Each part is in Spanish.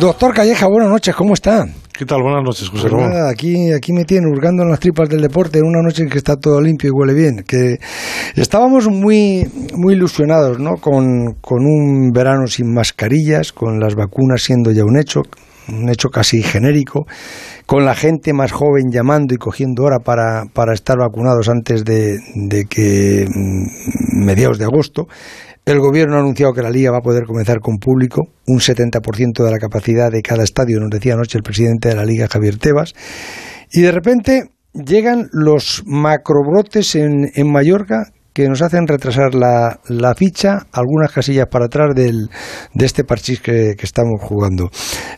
Doctor Calleja, buenas noches, ¿cómo está? ¿Qué tal? Buenas noches, José Pues Ramón. aquí, aquí me tiene hurgando en las tripas del deporte en una noche en que está todo limpio y huele bien. Que estábamos muy, muy ilusionados, ¿no? Con, con un verano sin mascarillas, con las vacunas siendo ya un hecho, un hecho casi genérico, con la gente más joven llamando y cogiendo hora para, para estar vacunados antes de, de que mm, mediados de agosto. El gobierno ha anunciado que la liga va a poder comenzar con público, un 70% de la capacidad de cada estadio, nos decía anoche el presidente de la liga, Javier Tebas. Y de repente llegan los macrobrotes en, en Mallorca que nos hacen retrasar la, la ficha algunas casillas para atrás del, de este parchís que, que estamos jugando.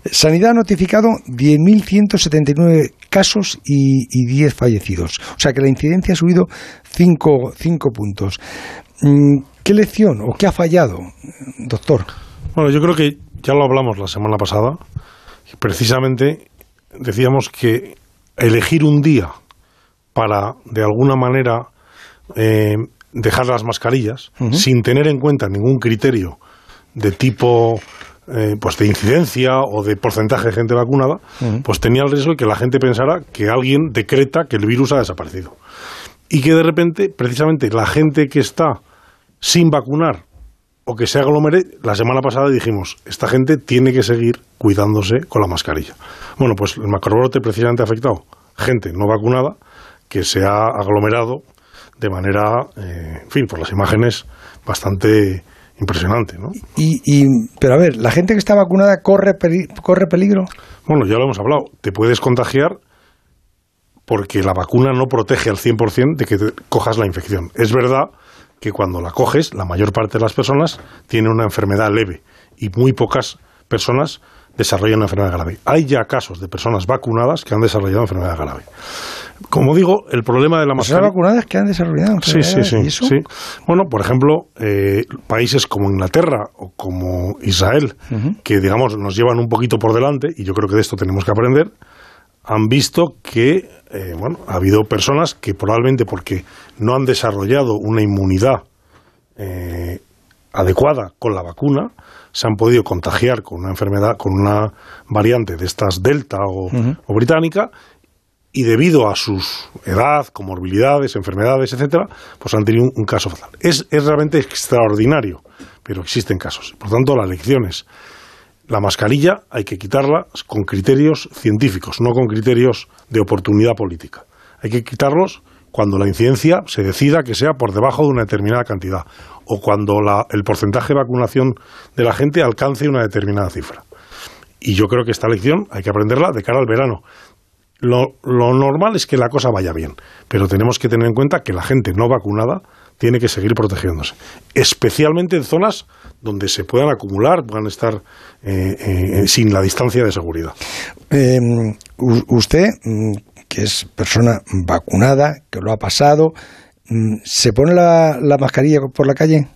Sanidad ha notificado 10.179 casos y, y 10 fallecidos. O sea que la incidencia ha subido 5 puntos. ¿Qué lección o qué ha fallado, doctor? Bueno, yo creo que ya lo hablamos la semana pasada. Precisamente decíamos que elegir un día para, de alguna manera, eh, dejar las mascarillas, sin tener en cuenta ningún criterio de tipo eh, pues de incidencia o de porcentaje de gente vacunada, pues tenía el riesgo de que la gente pensara que alguien decreta que el virus ha desaparecido. Y que de repente, precisamente, la gente que está sin vacunar o que se aglomere, la semana pasada dijimos, esta gente tiene que seguir cuidándose con la mascarilla. Bueno, pues el macrobrote precisamente ha afectado gente no vacunada que se ha aglomerado de manera, eh, en fin, por las imágenes bastante impresionante, ¿no? Y, y, pero a ver, ¿la gente que está vacunada corre, peri- corre peligro? Bueno, ya lo hemos hablado, te puedes contagiar porque la vacuna no protege al 100% de que te cojas la infección. Es verdad que cuando la coges, la mayor parte de las personas tiene una enfermedad leve y muy pocas personas desarrollan una enfermedad grave. Hay ya casos de personas vacunadas que han desarrollado enfermedad grave. Como digo, el problema de la Personas mascarilla... vacunadas que han desarrollado Sí, sí, sí, ¿y eso? sí. Bueno, por ejemplo, eh, países como Inglaterra o como Israel, que digamos nos llevan un poquito por delante, y yo creo que de esto tenemos que aprender, han visto que eh, bueno, ha habido personas que probablemente porque no han desarrollado una inmunidad eh, adecuada con la vacuna, se han podido contagiar con una enfermedad, con una variante de estas delta o, británica, y debido a su edad, comorbilidades, enfermedades, etcétera, pues han tenido un, un caso fatal. Es, es realmente extraordinario, pero existen casos. Por tanto, la lección es la mascarilla hay que quitarla con criterios científicos, no con criterios de oportunidad política. Hay que quitarlos cuando la incidencia se decida que sea por debajo de una determinada cantidad o cuando la- el porcentaje de vacunación de la gente alcance una determinada cifra. Y yo creo que esta lección hay que aprenderla de cara al verano. Lo, lo normal es que la cosa vaya bien, pero tenemos que tener en cuenta que la gente no vacunada tiene que seguir protegiéndose, especialmente en zonas donde se puedan acumular, puedan estar eh, eh, sin la distancia de seguridad. Eh, usted, mm, que es persona vacunada, que lo ha pasado, mm, ¿se pone la, la mascarilla por la calle?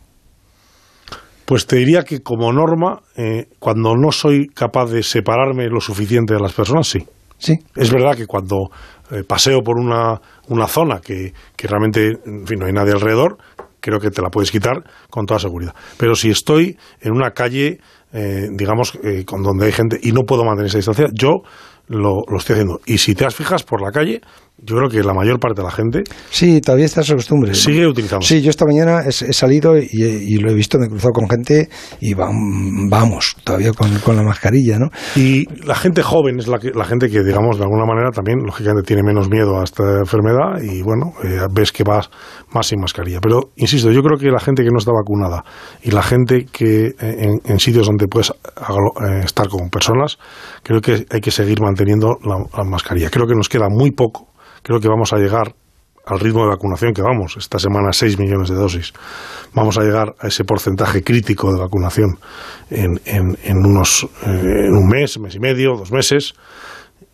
Pues te diría que como norma, eh, cuando no soy capaz de separarme lo suficiente de las personas, sí. Sí. Es verdad que cuando eh, paseo por una, una zona que, que realmente en fin, no hay nadie alrededor, creo que te la puedes quitar con toda seguridad. Pero si estoy en una calle, eh, digamos, eh, con donde hay gente y no puedo mantener esa distancia, yo lo, lo estoy haciendo. Y si te has fijas por la calle, yo creo que la mayor parte de la gente Sí, todavía está esa costumbre. sigue utilizando. Sí, yo esta mañana he, he salido y, y lo he visto, me he cruzado con gente y vam- vamos, todavía con, con la mascarilla, ¿no? Y la gente joven es la, que, la gente que, digamos, de alguna manera también, lógicamente, tiene menos miedo a esta enfermedad y, bueno, eh, ves que vas más sin mascarilla. Pero, insisto, yo creo que la gente que no está vacunada y la gente que eh, en, en sitios donde puedes eh, estar con personas, creo que hay que seguir manteniendo la, la mascarilla. Creo que nos queda muy poco. Creo que vamos a llegar al ritmo de vacunación que vamos, esta semana 6 millones de dosis, vamos a llegar a ese porcentaje crítico de vacunación en, en, en unos, eh, en un mes, mes y medio, dos meses,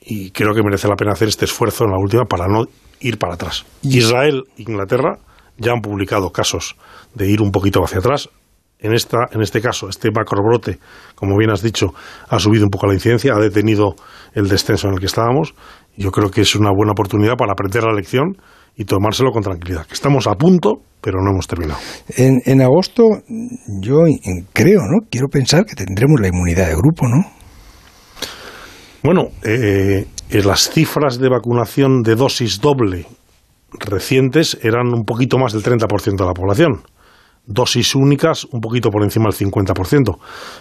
y creo que merece la pena hacer este esfuerzo en la última para no ir para atrás. Israel e Inglaterra ya han publicado casos de ir un poquito hacia atrás. En, esta, en este caso, este macrobrote, como bien has dicho, ha subido un poco la incidencia, ha detenido el descenso en el que estábamos. Yo creo que es una buena oportunidad para aprender la lección y tomárselo con tranquilidad. Que estamos a punto, pero no hemos terminado. En, en agosto, yo creo, ¿no? Quiero pensar que tendremos la inmunidad de grupo, ¿no? Bueno, eh, eh, las cifras de vacunación de dosis doble recientes eran un poquito más del 30% de la población. Dosis únicas un poquito por encima del 50%.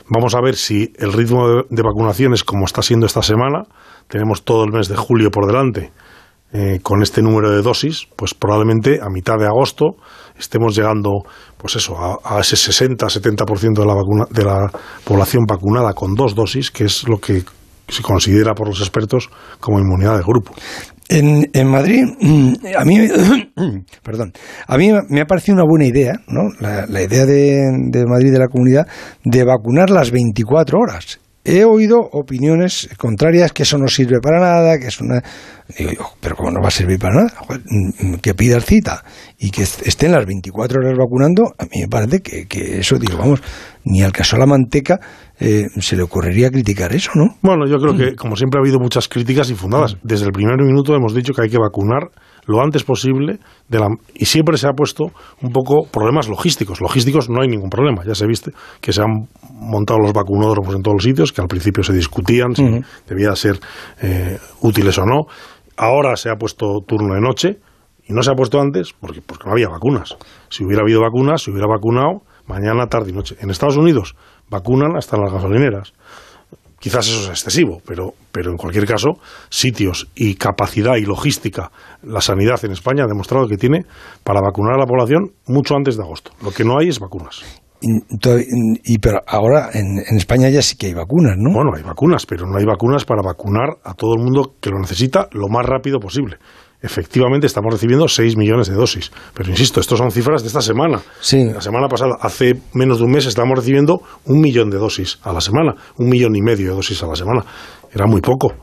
Vamos a ver si el ritmo de, de vacunación es como está siendo esta semana. Tenemos todo el mes de julio por delante eh, con este número de dosis, pues probablemente a mitad de agosto estemos llegando, pues eso, a, ese 60-70% de la, vacuna, de la población vacunada con dos dosis, que es lo que se considera por los expertos como inmunidad de grupo. En, en, Madrid, mm, a mí, perdón, a mí me ha parecido una buena idea, ¿no? La, la idea de, de, Madrid de la comunidad de vacunar las 24 horas. He oído opiniones contrarias que eso no sirve para nada, que es una Digo yo, pero ¿cómo no va a servir para nada? Mm, mm, que pidas cita y que estén las 24 horas vacunando, a mí me parece que, que eso, digo, vamos, ni al caso de la manteca eh, se le ocurriría criticar eso, ¿no? Bueno, yo creo que, como siempre, ha habido muchas críticas infundadas. Desde el primer minuto hemos dicho que hay que vacunar lo antes posible de la, y siempre se ha puesto un poco problemas logísticos. Logísticos no hay ningún problema, ya se viste que se han montado los vacunódromos en todos los sitios, que al principio se discutían si debía ser eh, útiles o no Ahora se ha puesto turno de noche y no se ha puesto antes porque, porque no había vacunas. Si hubiera habido vacunas, se hubiera vacunado mañana, tarde y noche. En Estados Unidos vacunan hasta en las gasolineras. Quizás eso es excesivo, pero, pero en cualquier caso, sitios y capacidad y logística, la sanidad en España ha demostrado que tiene para vacunar a la población mucho antes de agosto. Lo que no hay es vacunas. Y, pero ahora en, España ya sí que hay vacunas, ¿no? Bueno, hay vacunas, pero no hay vacunas para vacunar a todo el mundo que lo necesita lo más rápido posible. Efectivamente, estamos recibiendo 6 millones de dosis. Pero insisto, estos son cifras de esta semana. Sí. La semana pasada, hace menos de un mes, estamos recibiendo un millón de dosis a la semana. Un millón y medio de dosis a la semana. Era muy poco.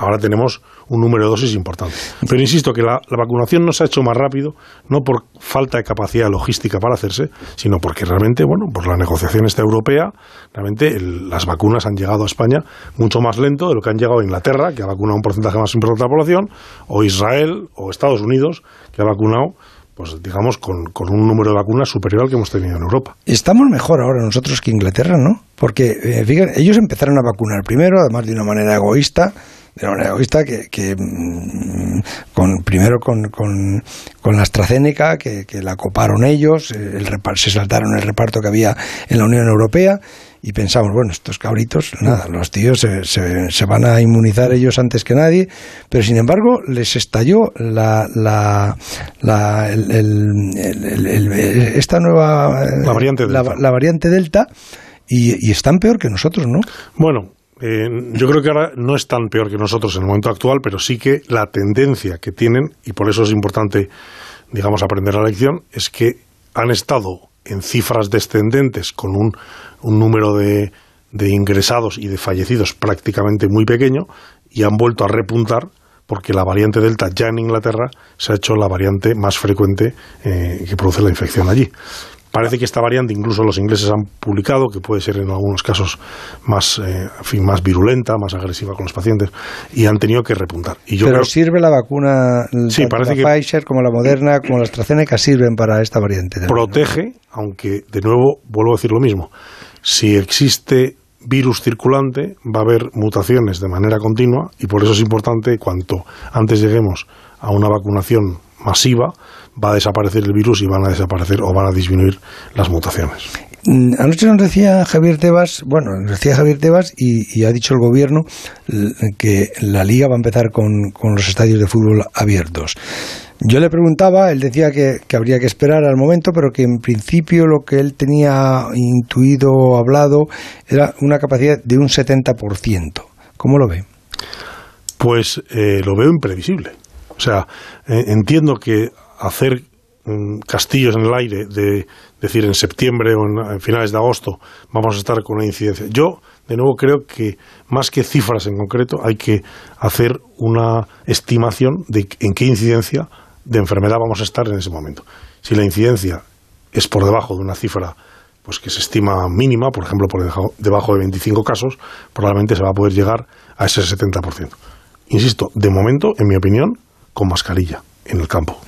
Ahora tenemos un número de dosis importante. Pero insisto que la, vacunación no se ha hecho más rápido, no por falta de capacidad logística para hacerse, sino porque realmente, bueno, por la negociación esta europea, realmente las vacunas han llegado a España mucho más lento de lo que han llegado a Inglaterra, que ha vacunado un porcentaje más importante de la población, o Israel, o Estados Unidos, que ha vacunado pues digamos, con, un número de vacunas superior al que hemos tenido en Europa. Estamos mejor ahora nosotros que Inglaterra, ¿no? Porque, eh, fíjate, ellos empezaron a vacunar primero, además de una manera egoísta, de una manera egoísta que, que mm, con, primero con, con, con la AstraZeneca, que, que, la coparon ellos, el se saltaron el reparto que había en la Unión Europea y pensamos, bueno, estos cabritos, nada, los tíos se, se, van a inmunizar ellos antes que nadie, pero sin embargo les estalló la, la, la esta nueva la variante delta, la, variante delta y, y, están peor que nosotros, ¿no? Bueno, eh, yo creo que ahora no es tan peor que nosotros en el momento actual, pero sí que la tendencia que tienen, y por eso es importante, digamos, aprender la lección, es que han estado en cifras descendentes con un, un número de, de ingresados y de fallecidos prácticamente muy pequeño y han vuelto a repuntar porque la variante Delta ya en Inglaterra se ha hecho la variante más frecuente eh, que produce la infección allí. Parece que esta variante, incluso los ingleses han publicado, que puede ser en algunos casos más, eh, fin, más virulenta, más agresiva con los pacientes, y han tenido que repuntar. Y yo Pero sirve la vacuna, sí, parece la Pfizer, como la Moderna, como la AstraZeneca, sirven para esta variante. Protege, aunque de nuevo vuelvo a decir lo mismo. Si existe virus circulante, va a haber mutaciones de manera continua, y por eso es importante, cuanto antes lleguemos a una vacunación masiva, va a desaparecer el virus y van a desaparecer o van a disminuir las mutaciones. Mm, anoche nos decía Javier Tebas, bueno, nos decía Javier Tebas y, ha dicho el gobierno que la liga va a empezar con, los estadios de fútbol abiertos. Yo le preguntaba, él decía que, habría que esperar al momento, pero que en principio lo que él tenía intuido hablado era una capacidad de un 70%. ¿Cómo lo ve? Pues eh, lo veo imprevisible. O sea, eh, entiendo que hacer mm, castillos en el aire, de decir en septiembre o en, finales de agosto vamos a estar con una incidencia. Yo, de nuevo, creo que más que cifras en concreto, hay que hacer una estimación de en qué incidencia de enfermedad vamos a estar en ese momento. Si la incidencia es por debajo de una cifra pues que se estima mínima, por ejemplo, por debajo de 25 casos, probablemente se va a poder llegar a ese 70%. Insisto, de momento, en mi opinión, con mascarilla en el campo.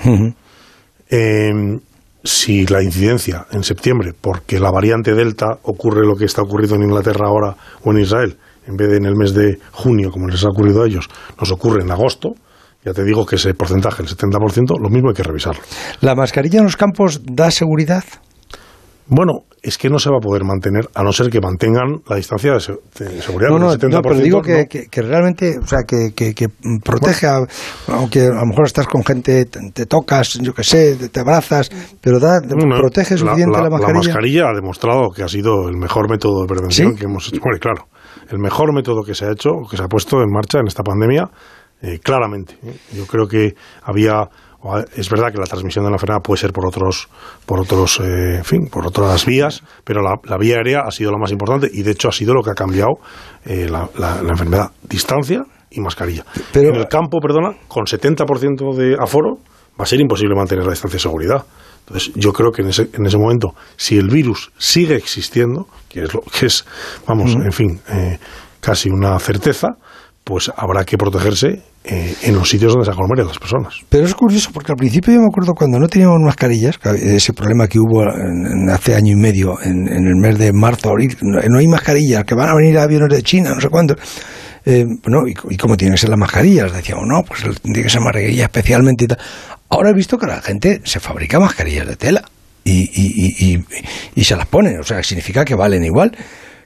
Em, si la incidencia en septiembre, porque la variante Delta ocurre lo que está ocurriendo en Inglaterra ahora o en Israel, en vez de en el mes de junio, como les ha ocurrido a ellos, nos ocurre en agosto, ya te digo que ese porcentaje, el 70%, lo mismo hay que revisarlo. ¿La mascarilla en los campos da seguridad? Bueno, es que no se va a poder mantener, a no ser que mantengan la distancia de, seguridad. No, no, no, pero digo que, que, realmente, o sea, que, que, protege, aunque a lo mejor estás con gente, te, tocas, yo qué sé, te, abrazas, pero da, protege suficiente la, la, mascarilla. La mascarilla ha demostrado que ha sido el mejor método de prevención que hemos hecho. Bueno, claro, el mejor método que se ha hecho, que se ha puesto en marcha en esta pandemia, eh, claramente. ¿eh? Yo creo que había es verdad que la transmisión de la enfermedad puede ser por otros, por otros, eh, en fin, por otras vías, pero la, vía aérea ha sido la más importante y de hecho ha sido lo que ha cambiado eh, la, enfermedad. Distancia y mascarilla. Pero, en el campo, perdona, con 70% de aforo va a ser imposible mantener la distancia de seguridad. Entonces, yo creo que en ese, en ese momento, si el virus sigue existiendo, que es lo que es, vamos, en fin, eh, casi una certeza, pues habrá que protegerse eh, en los sitios donde se aglomeran las personas. Pero es curioso porque al principio yo me acuerdo cuando no teníamos mascarillas, ese problema que hubo hace año y medio, en, el mes de marzo, abril, no, hay mascarillas, que van a venir aviones de China, no sé cuánto. Eh, ¿y, cómo tienen que ser las mascarillas? Decíamos, no, pues tiene que ser mascarilla especialmente y tal. Ahora he visto que la gente se fabrica mascarillas de tela y, y, y, y se las pone, o sea, significa que valen igual.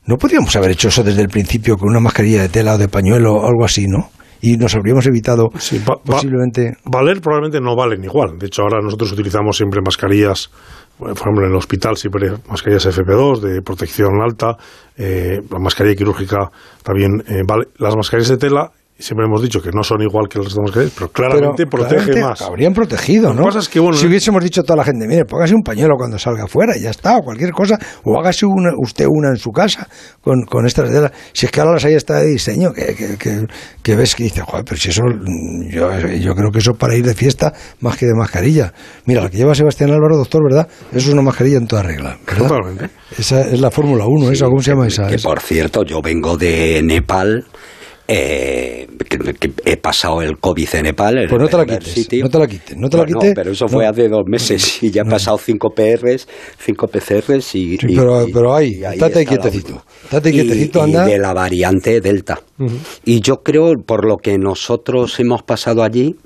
¿No podríamos haber hecho eso desde el principio con una mascarilla de tela o de pañuelo o algo así, no? Y nos habríamos evitado posiblemente... valer probablemente no valen igual. De hecho, ahora nosotros utilizamos siempre mascarillas, por ejemplo, en el hospital siempre mascarillas FP2 de protección alta, eh, la mascarilla quirúrgica también eh, vale. Las mascarillas de tela siempre hemos dicho que no son igual que las demás pero claramente protege más. Habrían protegido, ¿no? si hubiésemos dicho a toda la gente, mire, póngase un pañuelo cuando salga afuera y ya está, o cualquier cosa, o hágase una, usted una en su casa con, con estas de Si es que ahora las hay hasta de diseño, que, que, que, ves que dice, joder, pero si eso, yo, yo creo que eso para ir de fiesta más que de mascarilla. Mira, la que lleva Sebastián Álvaro, doctor, ¿verdad? Eso es una mascarilla en toda regla. Totalmente. Esa es la Fórmula 1, esa, ¿cómo se llama esa? Que por cierto, yo vengo de Nepal eh, que, he pasado el COVID en Nepal. pues no te la quites, no te la quites, no te la quites. pero eso fue hace dos meses y ya he pasado cinco PRs, cinco PCRs y... pero, pero ahí, estate quietecito, estate quietecito, anda. Y de la variante Delta. Y yo creo, por lo que nosotros hemos pasado allí,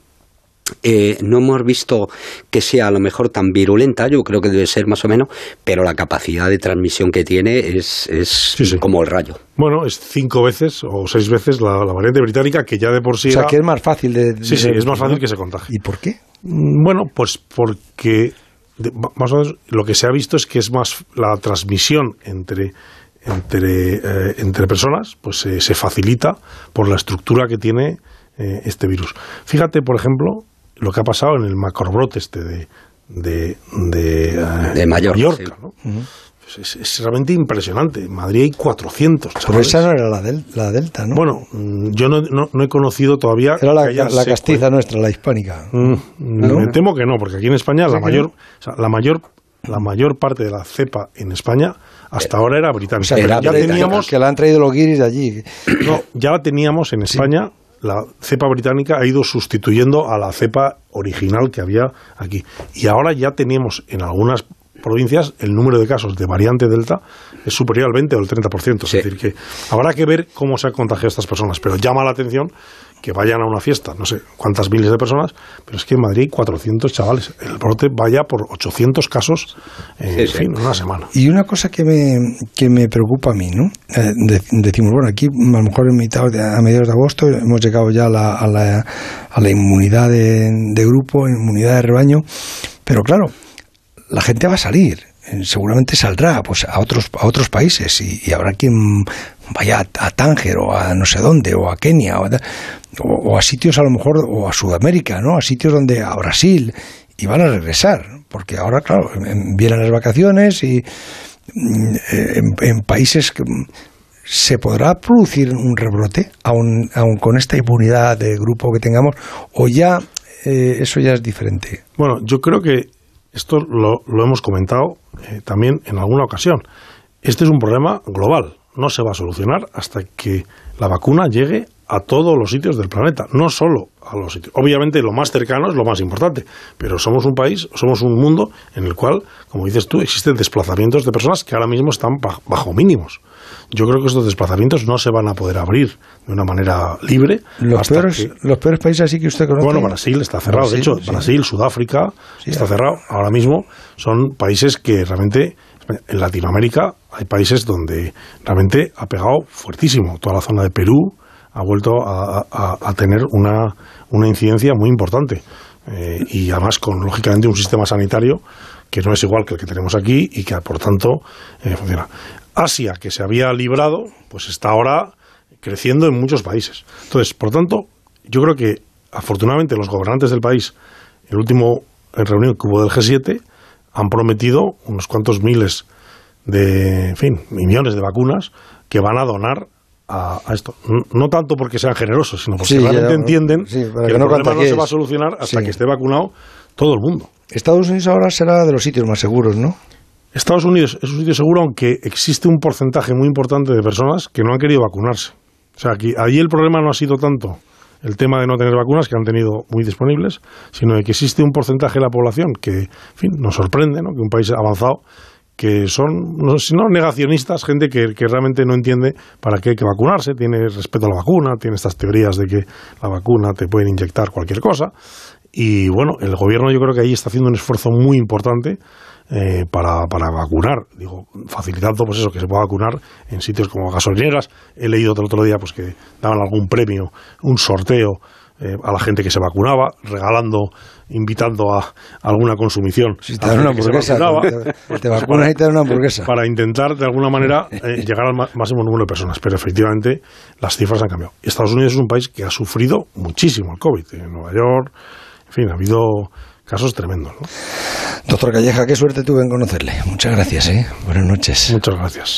eh, no hemos visto que sea a lo mejor tan virulenta, yo creo que debe ser más o menos, pero la capacidad de transmisión que tiene es, es como el rayo. Bueno, es cinco veces o seis veces la, variante británica, que ya de por sí. O sea, que es más fácil de. Sí, sí, es más fácil que se contagie. ¿Y por qué? Mm, bueno, pues porque más o menos lo que se ha visto es que es más la transmisión entre entre, eh, entre personas, pues se facilita por la estructura que tiene eh, este virus. Fíjate, por ejemplo, lo que ha pasado en el macrobrote este de, de, de, eh, Mallorca. Pues es, realmente impresionante. En Madrid hay 400 chavales. Pero esa no era la, la Delta, ¿no? Bueno, mm, yo no, no, he conocido todavía... Era la, la castiza nuestra, la hispánica. Mm, me temo que no, porque aquí en España la mayor, la mayor la mayor parte de la cepa en España hasta ahora era británica. ya teníamos que la han traído los guiris de allí. No, ya la teníamos en España la cepa británica ha ido sustituyendo a la cepa original que había aquí. Y ahora ya tenemos en algunas provincias el número de casos de variante Delta es superior al 20 o el 30%. Es decir, que habrá que ver cómo se han contagiado estas personas. Pero llama la atención que vayan a una fiesta, no sé cuántas miles de personas, pero es que en Madrid hay 400 chavales. El brote vaya por 800 casos en fin, una semana. Y una cosa que me, que me preocupa a mí, ¿no? Eh, decimos, bueno, aquí a lo mejor en mitad a mediados de agosto hemos llegado ya a la, a la, a la inmunidad de, de grupo, inmunidad de rebaño, pero claro, la gente va a salir eh, seguramente saldrá pues a otros a otros países y, habrá quien vaya a, Tánger o a no sé dónde o a Kenia o, a sitios a lo mejor o a Sudamérica no a sitios donde a Brasil y van a regresar porque ahora claro vienen las vacaciones y mm, en, países que mm, se podrá producir un rebrote aun, aun con esta impunidad de grupo que tengamos o ya eh, eso ya es diferente bueno yo creo que esto lo, lo hemos comentado eh, también en alguna ocasión. Este es un problema global. No se va a solucionar hasta que la vacuna llegue a todos los sitios del planeta, no solo a los sitios. Obviamente lo más cercano es lo más importante, pero somos un país, somos un mundo en el cual, como dices tú, existen desplazamientos de personas que ahora mismo están bajo mínimos. Yo creo que estos desplazamientos no se van a poder abrir de una manera libre. Los, peores, los peores países así que usted conoce. Bueno, Brasil está cerrado. de hecho, Brasil, Sudáfrica está cerrado. Ahora mismo son países que realmente en Latinoamérica hay países donde realmente ha pegado fuertísimo. Toda la zona de Perú ha vuelto a, tener una, una, incidencia muy importante. Eh, y además con, lógicamente, un sistema sanitario que no es igual que el que tenemos aquí y que, por tanto, eh, funciona. Asia, que se había librado, pues está ahora creciendo en muchos países. Entonces, por tanto, yo creo que, afortunadamente, los gobernantes del país, el último reunión que hubo del G7, han prometido unos cuantos miles de, en fin, millones de vacunas que van a donar a, esto. No, tanto porque sean generosos, sino porque realmente entienden que, el problema no se va a solucionar hasta que esté vacunado todo el mundo. Estados Unidos ahora será de los sitios más seguros, ¿no? Estados Unidos es un sitio seguro, aunque existe un porcentaje muy importante de personas que no han querido vacunarse. O sea, aquí, allí el problema no ha sido tanto el tema de no tener vacunas, que han tenido muy disponibles, sino de que existe un porcentaje de la población que, en fin, nos sorprende, ¿no? que un país avanzado, que son, no, no negacionistas, gente que, que, realmente no entiende para qué hay que vacunarse, tiene respeto a la vacuna, tiene estas teorías de que la vacuna te puede inyectar cualquier cosa. Y bueno, el gobierno yo creo que ahí está haciendo un esfuerzo muy importante eh, para, para, vacunar, digo, facilitando pues eso, que se pueda vacunar en sitios como gasolineras. He leído el otro día pues que daban algún premio, un sorteo eh, a la gente que se vacunaba, regalando, invitando a, alguna consumición. Si te dan una hamburguesa, te, vacunas y te dan una hamburguesa. Para intentar, de alguna manera, eh, llegar al máximo número de personas. Pero efectivamente, las cifras han cambiado. Estados Unidos es un país que ha sufrido muchísimo el COVID. En Nueva York, en fin, ha habido casos tremendos. ¿no? Doctor Calleja, qué suerte tuve en conocerle. Muchas gracias. ¿eh? Buenas noches. Muchas gracias.